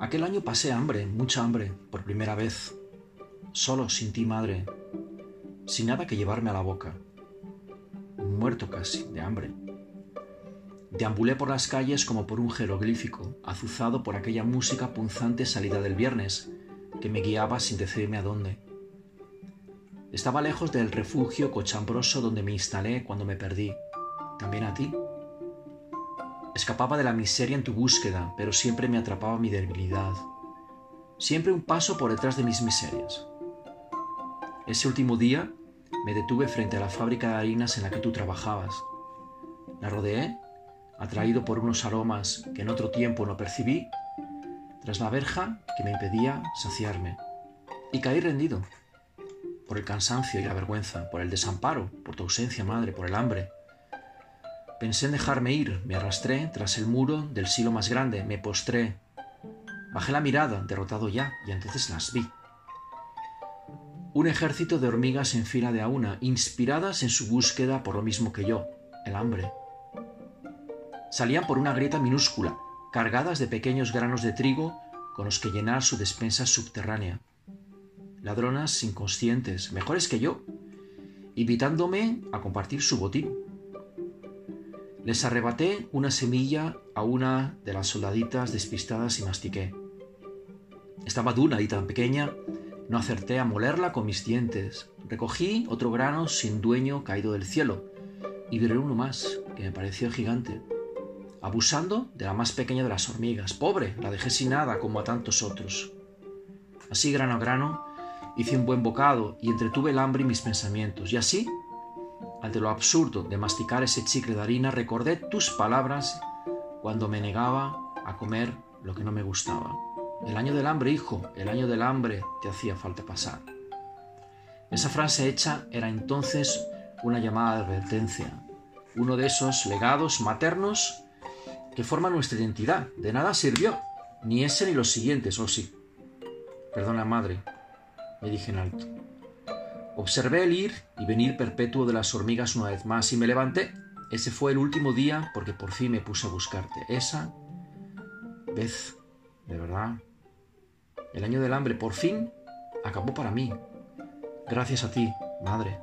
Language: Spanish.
Aquel año pasé hambre, mucha hambre, por primera vez. Solo, sin ti, madre. Sin nada que llevarme a la boca. Muerto casi, de hambre. Deambulé por las calles como por un jeroglífico, azuzado por aquella música punzante salida del viernes, que me guiaba sin decirme a dónde. Estaba lejos del refugio cochambroso donde me instalé cuando me perdí. ¿También a ti? Escapaba de la miseria en tu búsqueda, pero siempre me atrapaba mi debilidad. Siempre un paso por detrás de mis miserias. Ese último día me detuve frente a la fábrica de harinas en la que tú trabajabas. La rodeé, atraído por unos aromas que en otro tiempo no percibí, tras la verja que me impedía saciarme. Y caí rendido, por el cansancio y la vergüenza, por el desamparo, por tu ausencia, madre, por el hambre. Pensé en dejarme ir, me arrastré tras el muro del silo más grande, me postré. Bajé la mirada, derrotado ya, y entonces las vi. Un ejército de hormigas en fila de a una, inspiradas en su búsqueda por lo mismo que yo, el hambre. Salían por una grieta minúscula, cargadas de pequeños granos de trigo con los que llenar su despensa subterránea. Ladronas inconscientes, mejores que yo, invitándome a compartir su botín. Les arrebaté una semilla a una de las soldaditas despistadas y mastiqué. Estaba dura y tan pequeña, no acerté a molerla con mis dientes. Recogí otro grano sin dueño caído del cielo y viré uno más, que me pareció gigante abusando de la más pequeña de las hormigas. Pobre, la dejé sin nada como a tantos otros. Así, grano a grano, hice un buen bocado y entretuve el hambre y mis pensamientos. Y así, ante lo absurdo de masticar ese chicle de harina, recordé tus palabras cuando me negaba a comer lo que no me gustaba. El año del hambre, hijo, el año del hambre te hacía falta pasar. Esa frase hecha era entonces una llamada de advertencia, uno de esos legados maternos que forma nuestra identidad. De nada sirvió, ni ese ni los siguientes, oh, sí. Perdona, madre, me dije en alto. Observé el ir y venir perpetuo de las hormigas una vez más y me levanté. Ese fue el último día porque por fin me puse a buscarte. Esa vez, de verdad. El año del hambre por fin acabó para mí. Gracias a ti, madre.